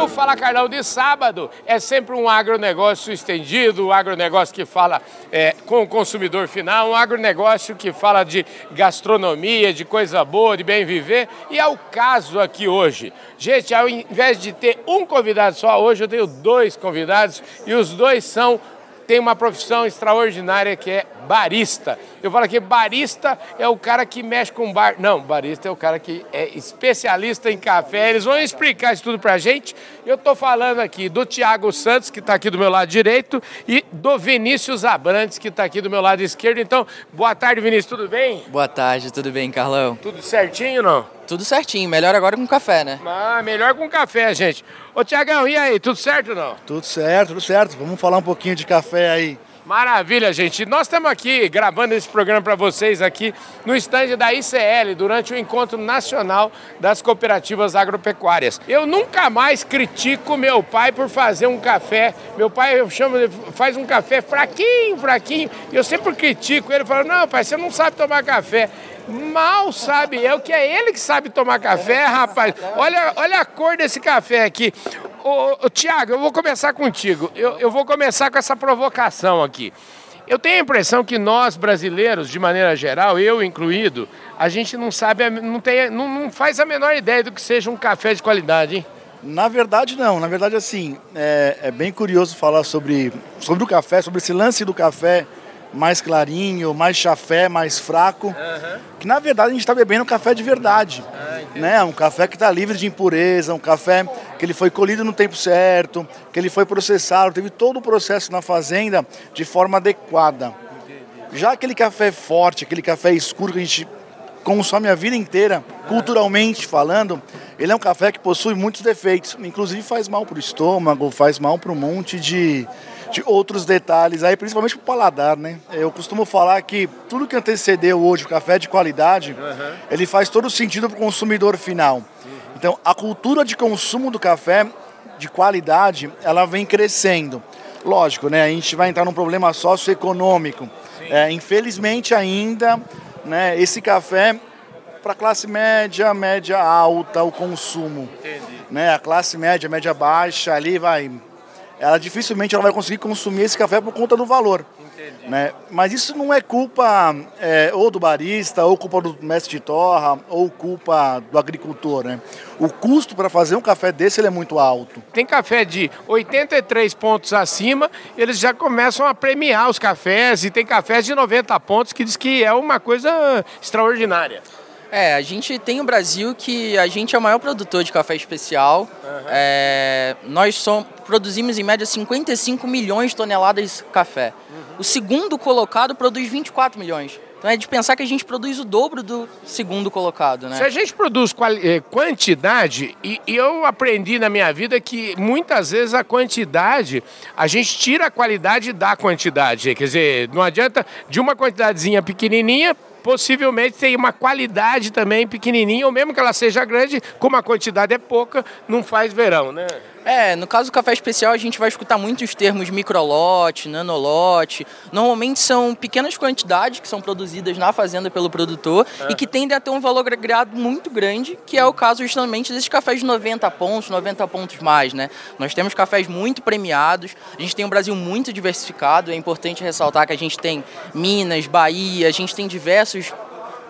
O Fala Carlão de sábado é sempre um agronegócio estendido, um agronegócio que fala é, com o consumidor final, um agronegócio que fala de gastronomia, de coisa boa, de bem viver. E é o caso aqui hoje. Gente, ao invés de ter um convidado só, hoje eu tenho dois convidados e os dois são têm uma profissão extraordinária que é barista. Eu falo aqui, barista é o cara que mexe com bar. Não, barista é o cara que é especialista em café. Eles vão explicar isso tudo pra gente. Eu tô falando aqui do Tiago Santos, que está aqui do meu lado direito, e do Vinícius Abrantes, que está aqui do meu lado esquerdo. Então, boa tarde, Vinícius, tudo bem? Boa tarde, tudo bem, Carlão? Tudo certinho, não? Tudo certinho, melhor agora com café, né? Ah, melhor com café, gente. Ô, Tiagão, e aí, tudo certo ou não? Tudo certo, tudo certo. Vamos falar um pouquinho de café aí. Maravilha, gente. Nós estamos aqui gravando esse programa para vocês aqui no estande da ICL durante o Encontro Nacional das Cooperativas Agropecuárias. Eu nunca mais critico meu pai por fazer um café. Meu pai eu chamo, faz um café fraquinho, fraquinho. E eu sempre critico ele, falo: "Não, pai, você não sabe tomar café". Mal sabe eu que é ele que sabe tomar café, rapaz. Olha, olha a cor desse café aqui. Ô, ô Tiago, eu vou começar contigo. Eu, eu vou começar com essa provocação aqui. Eu tenho a impressão que nós brasileiros, de maneira geral, eu incluído, a gente não sabe, não, tem, não, não faz a menor ideia do que seja um café de qualidade, hein? Na verdade, não. Na verdade, assim, é, é bem curioso falar sobre, sobre o café, sobre esse lance do café mais clarinho, mais chafé, mais fraco. Uhum. Que na verdade a gente está bebendo um café de verdade. Ah, né? Um café que está livre de impureza, um café que ele foi colhido no tempo certo, que ele foi processado, teve todo o processo na fazenda de forma adequada. Já aquele café forte, aquele café escuro que a gente consome a vida inteira, culturalmente falando, ele é um café que possui muitos defeitos, inclusive faz mal para o estômago, faz mal para um monte de, de outros detalhes aí, principalmente para o paladar, né? Eu costumo falar que tudo que antecedeu hoje o café de qualidade, uhum. ele faz todo sentido para o consumidor final. Uhum. Então, a cultura de consumo do café de qualidade, ela vem crescendo. Lógico, né? A gente vai entrar num problema socioeconômico. É, infelizmente ainda, né? Esse café para classe média, média alta, o consumo. Entendi. Né? A classe média, média baixa, ali vai ela dificilmente ela vai conseguir consumir esse café por conta do valor. Entendi. Né? Mas isso não é culpa é, ou do barista, ou culpa do mestre de torra, ou culpa do agricultor. Né? O custo para fazer um café desse ele é muito alto. Tem café de 83 pontos acima, eles já começam a premiar os cafés, e tem cafés de 90 pontos que diz que é uma coisa extraordinária. É, a gente tem o Brasil que a gente é o maior produtor de café especial. Uhum. É, nós somos, produzimos em média 55 milhões de toneladas de café. Uhum. O segundo colocado produz 24 milhões. Então é de pensar que a gente produz o dobro do segundo colocado, né? Se a gente produz eh, quantidade, e, e, eu aprendi na minha vida que muitas vezes a quantidade, a gente tira a qualidade da quantidade. Quer dizer, não adianta de uma quantidadezinha pequenininha possivelmente tem uma qualidade também pequenininha, ou mesmo que ela seja grande, como a quantidade é pouca, não faz verão, né? É, no caso do café especial a gente vai escutar muito os termos microlote, nanolote. Normalmente são pequenas quantidades que são produzidas na fazenda pelo produtor é. e que tendem a ter um valor agregado muito grande, que é o caso justamente desses cafés de 90 pontos, 90 pontos mais, né? Nós temos cafés muito premiados, a gente tem um Brasil muito diversificado, é importante ressaltar que a gente tem Minas, Bahia, a gente tem diversos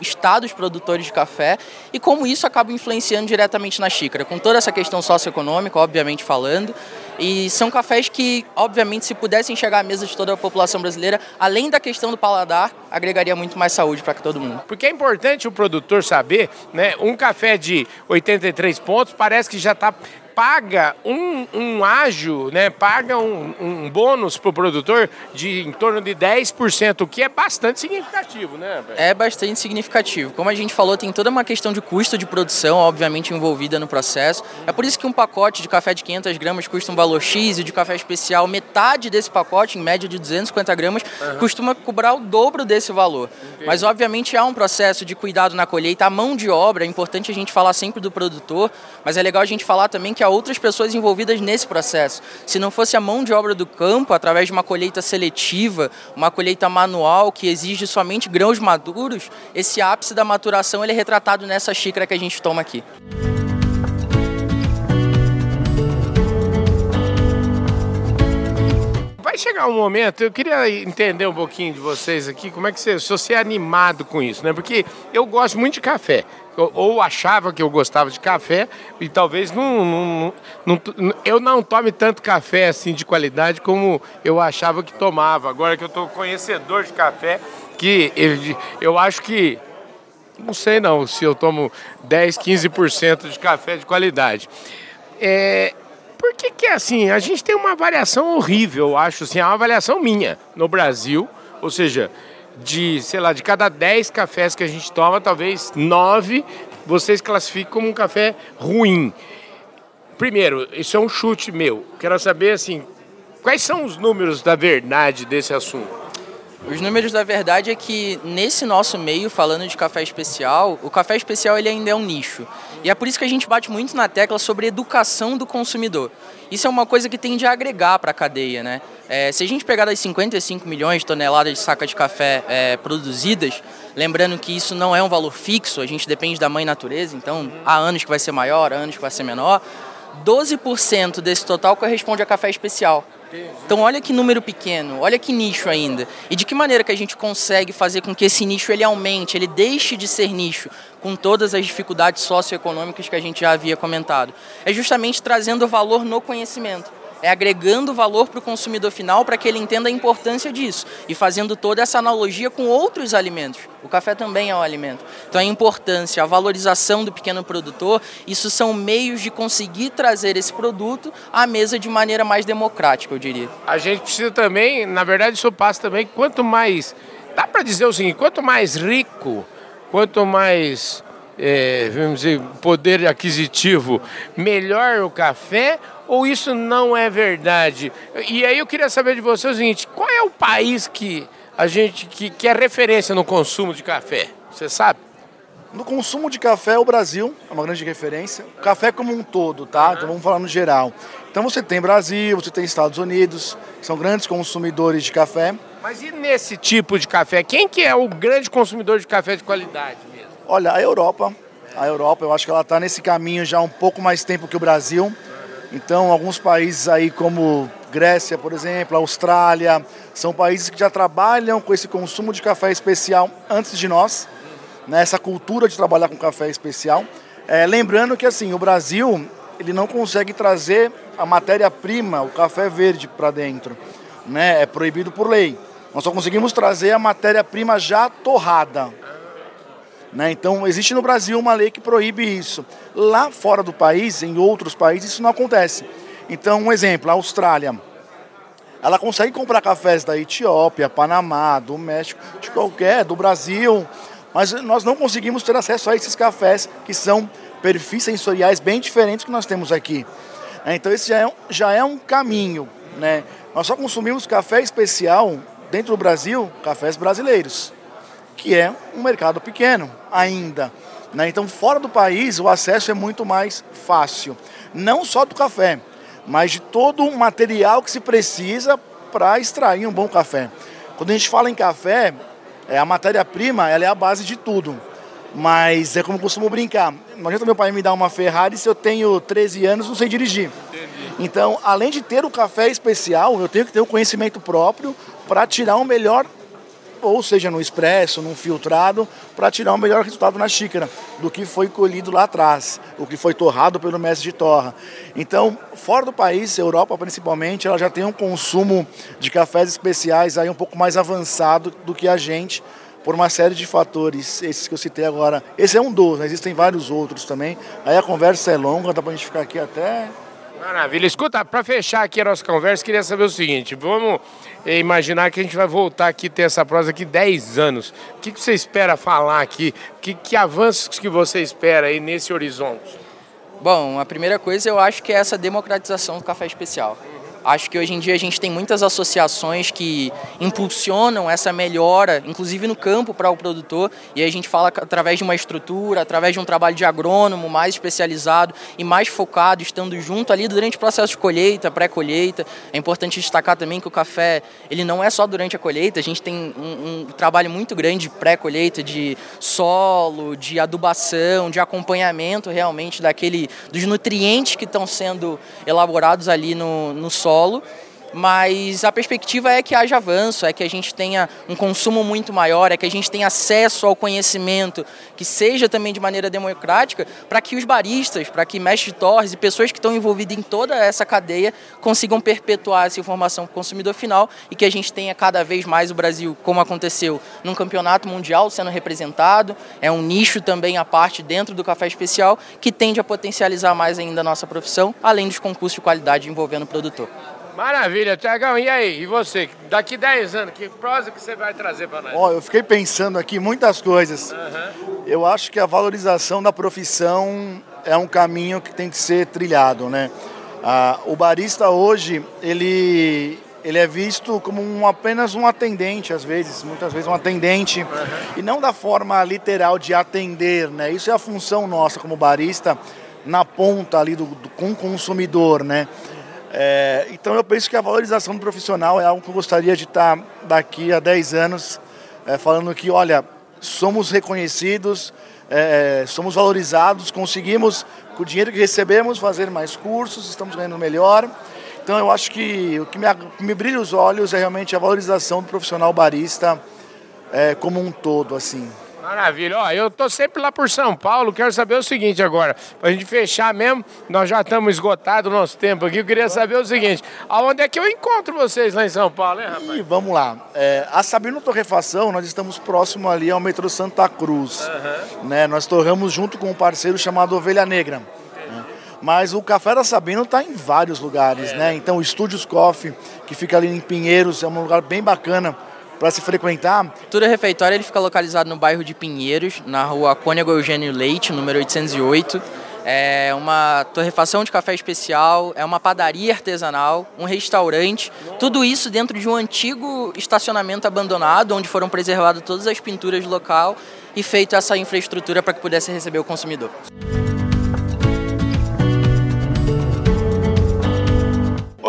estados produtores de café e como isso acaba influenciando diretamente na xícara, com toda essa questão socioeconômica, obviamente falando. E são cafés que, obviamente, se pudessem chegar à mesa de toda a população brasileira, além da questão do paladar, agregaria muito mais saúde para todo mundo. Porque é importante o produtor saber, né? Um café de 83 pontos parece que já está paga um, um ágio, né, paga um, um bônus para o produtor de em torno de 10%, o que é bastante significativo, né? É bastante significativo. Como a gente falou, tem toda uma questão de custo de produção, obviamente, envolvida no processo. É por isso que um pacote de café de 500 gramas custa um valor X e de café especial, metade desse pacote, em média de 250 gramas, uhum. costuma cobrar o dobro desse valor. Entendi. Mas, obviamente, há um processo de cuidado na colheita, a mão de obra, é importante a gente falar sempre do produtor, mas é legal a gente falar também que há outras pessoas envolvidas nesse processo. Se não fosse a mão de obra do campo, através de uma colheita seletiva, uma colheita manual que exige somente grãos maduros, esse ápice da maturação ele é retratado nessa xícara que a gente toma aqui. Vai chegar um momento, eu queria entender um pouquinho de vocês aqui, como é que você, se você é animado com isso, né? Porque eu gosto muito de café, ou achava que eu gostava de café, e talvez não, não, não, eu não tome tanto café assim de qualidade como eu achava que tomava. Agora que eu estou conhecedor de café, que eu, eu acho que não sei não se eu tomo 10, 15% de café de qualidade. É, por que, é assim? A gente tem uma variação horrível, eu acho, assim, é uma avaliação minha no Brasil, ou seja, de, sei lá, de cada 10 cafés que a gente toma, talvez 9 vocês classificam como um café ruim. Primeiro, isso é um chute meu. Quero saber, assim, quais são os números da verdade desse assunto? Os números da verdade é que nesse nosso meio, falando de café especial, o café especial ele ainda é um nicho. E é por isso que a gente bate muito na tecla sobre educação do consumidor. Isso é uma coisa que tende a agregar para a cadeia, né? É, se a gente pegar das 55 milhões de toneladas de saca de café é, produzidas, lembrando que isso não é um valor fixo, a gente depende da mãe natureza, então há anos que vai ser maior, há anos que vai ser menor, 12% desse total corresponde a café especial. Então olha que número pequeno, olha que nicho ainda. E de que maneira que a gente consegue fazer com que esse nicho ele aumente, ele deixe de ser nicho, com todas as dificuldades socioeconômicas que a gente já havia comentado. É justamente trazendo valor no conhecimento é agregando valor para o consumidor final para que ele entenda a importância disso e fazendo toda essa analogia com outros alimentos. O café também é um alimento. Então a importância, a valorização do pequeno produtor, isso são meios de conseguir trazer esse produto à mesa de maneira mais democrática, eu diria. A gente precisa também, na verdade isso passa também, quanto mais, dá para dizer o seguinte, quanto mais rico, quanto mais é, vamos dizer, poder aquisitivo, melhor o café ou isso não é verdade? E aí eu queria saber de você o seguinte: qual é o país que a gente que, que é referência no consumo de café? Você sabe? No consumo de café, o Brasil é uma grande referência. O café como um todo, tá? Então vamos falar no geral. Então você tem Brasil, você tem Estados Unidos, que são grandes consumidores de café. Mas e nesse tipo de café? Quem que é o grande consumidor de café de qualidade? Olha, a Europa. A Europa, eu acho que ela está nesse caminho já há um pouco mais tempo que o Brasil. Então, alguns países aí como Grécia, por exemplo, Austrália, são países que já trabalham com esse consumo de café especial antes de nós, né, essa cultura de trabalhar com café especial. É, lembrando que assim, o Brasil ele não consegue trazer a matéria-prima, o café verde, para dentro. Né? É proibido por lei. Nós só conseguimos trazer a matéria-prima já torrada. Né? Então, existe no Brasil uma lei que proíbe isso. Lá fora do país, em outros países, isso não acontece. Então, um exemplo, a Austrália. Ela consegue comprar cafés da Etiópia, Panamá, do México, de qualquer, do Brasil, mas nós não conseguimos ter acesso a esses cafés que são perfis sensoriais bem diferentes que nós temos aqui. Então, esse já é, já é um caminho. Né? Nós só consumimos café especial dentro do Brasil, cafés brasileiros que é um mercado pequeno ainda. Né? Então, fora do país, o acesso é muito mais fácil. Não só do café, mas de todo o material que se precisa para extrair um bom café. Quando a gente fala em café, é, a matéria-prima ela é a base de tudo. Mas é como eu costumo brincar. Não adianta meu pai me dar uma Ferrari se eu tenho 13 anos não sei dirigir. Entendi. Então, além de ter o café especial, eu tenho que ter o conhecimento próprio para tirar o melhor ou seja no expresso, num filtrado, para tirar o melhor resultado na xícara do que foi colhido lá atrás, o que foi torrado pelo mestre de torra. Então, fora do país, Europa principalmente, ela já tem um consumo de cafés especiais aí um pouco mais avançado do que a gente, por uma série de fatores, esses que eu citei agora. Esse é um dos, existem vários outros também. Aí a conversa é longa, dá para a gente ficar aqui até Maravilha. Escuta, para fechar aqui a nossa conversa, queria saber o seguinte: vamos imaginar que a gente vai voltar aqui ter essa prosa aqui 10 anos. O que, que você espera falar aqui? Que, que avanços que você espera aí nesse horizonte? Bom, a primeira coisa eu acho que é essa democratização do café especial. Acho que hoje em dia a gente tem muitas associações que impulsionam essa melhora, inclusive no campo para o produtor, e a gente fala através de uma estrutura, através de um trabalho de agrônomo mais especializado e mais focado, estando junto ali durante o processo de colheita, pré-colheita. É importante destacar também que o café, ele não é só durante a colheita, a gente tem um, um trabalho muito grande de pré-colheita, de solo, de adubação, de acompanhamento realmente daquele dos nutrientes que estão sendo elaborados ali no, no solo solo, mas a perspectiva é que haja avanço, é que a gente tenha um consumo muito maior, é que a gente tenha acesso ao conhecimento, que seja também de maneira democrática, para que os baristas, para que mestres de torres e pessoas que estão envolvidas em toda essa cadeia consigam perpetuar essa informação para o consumidor final e que a gente tenha cada vez mais o Brasil, como aconteceu num campeonato mundial sendo representado, é um nicho também à parte dentro do café especial que tende a potencializar mais ainda a nossa profissão, além dos concursos de qualidade envolvendo o produtor. Maravilha, Tiagão. E aí, e você? Daqui 10 anos, que prosa que você vai trazer para nós? Ó, eu fiquei pensando aqui muitas coisas. Uhum. Eu acho que a valorização da profissão é um caminho que tem que ser trilhado, né? Ah, o barista hoje, ele, ele é visto como um, apenas um atendente, às vezes, muitas vezes um atendente, uhum. e não da forma literal de atender, né? Isso é a função nossa como barista na ponta ali do, do com o consumidor, né? É, então eu penso que a valorização do profissional é algo que eu gostaria de estar daqui a 10 anos é, falando que, olha, somos reconhecidos, é, somos valorizados, conseguimos, com o dinheiro que recebemos, fazer mais cursos, estamos ganhando melhor. Então eu acho que o que me, que me brilha os olhos é realmente a valorização do profissional barista é, como um todo, assim. Maravilha. Ó, eu tô sempre lá por São Paulo. Quero saber o seguinte agora, para a gente fechar mesmo, nós já estamos esgotados o nosso tempo aqui. Eu queria saber o seguinte: aonde é que eu encontro vocês lá em São Paulo, hein, rapaz? E vamos lá. É, a Sabino Torrefação, nós estamos próximo ali ao metrô Santa Cruz. Uhum. Né? Nós torramos junto com um parceiro chamado Ovelha Negra. Né? Mas o Café da Sabino está em vários lugares, é. né? Então o Estúdios Coffee, que fica ali em Pinheiros, é um lugar bem bacana para se frequentar. Tudo Refeitório ele fica localizado no bairro de Pinheiros, na rua Cônego Eugênio Leite, número 808. É uma torrefação de café especial, é uma padaria artesanal, um restaurante, tudo isso dentro de um antigo estacionamento abandonado, onde foram preservadas todas as pinturas do local e feito essa infraestrutura para que pudesse receber o consumidor.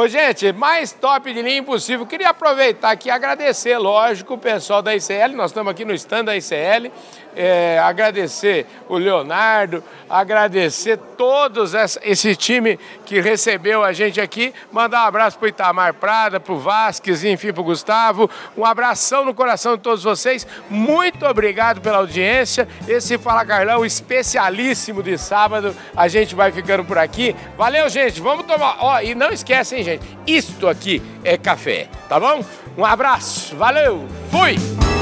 Gente, mais top de linha impossível. Queria aproveitar aqui e agradecer, lógico, o pessoal da ICL. Nós estamos aqui no stand da ICL é, agradecer o Leonardo, agradecer todos essa, esse time que recebeu a gente aqui, mandar um abraço para o Itamar Prada, para o Vasques, enfim, para o Gustavo, um abração no coração de todos vocês, muito obrigado pela audiência, esse Fala Carlão especialíssimo de sábado, a gente vai ficando por aqui, valeu gente, vamos tomar, ó, e não esquecem gente, isto aqui é café, tá bom? Um abraço, valeu, fui!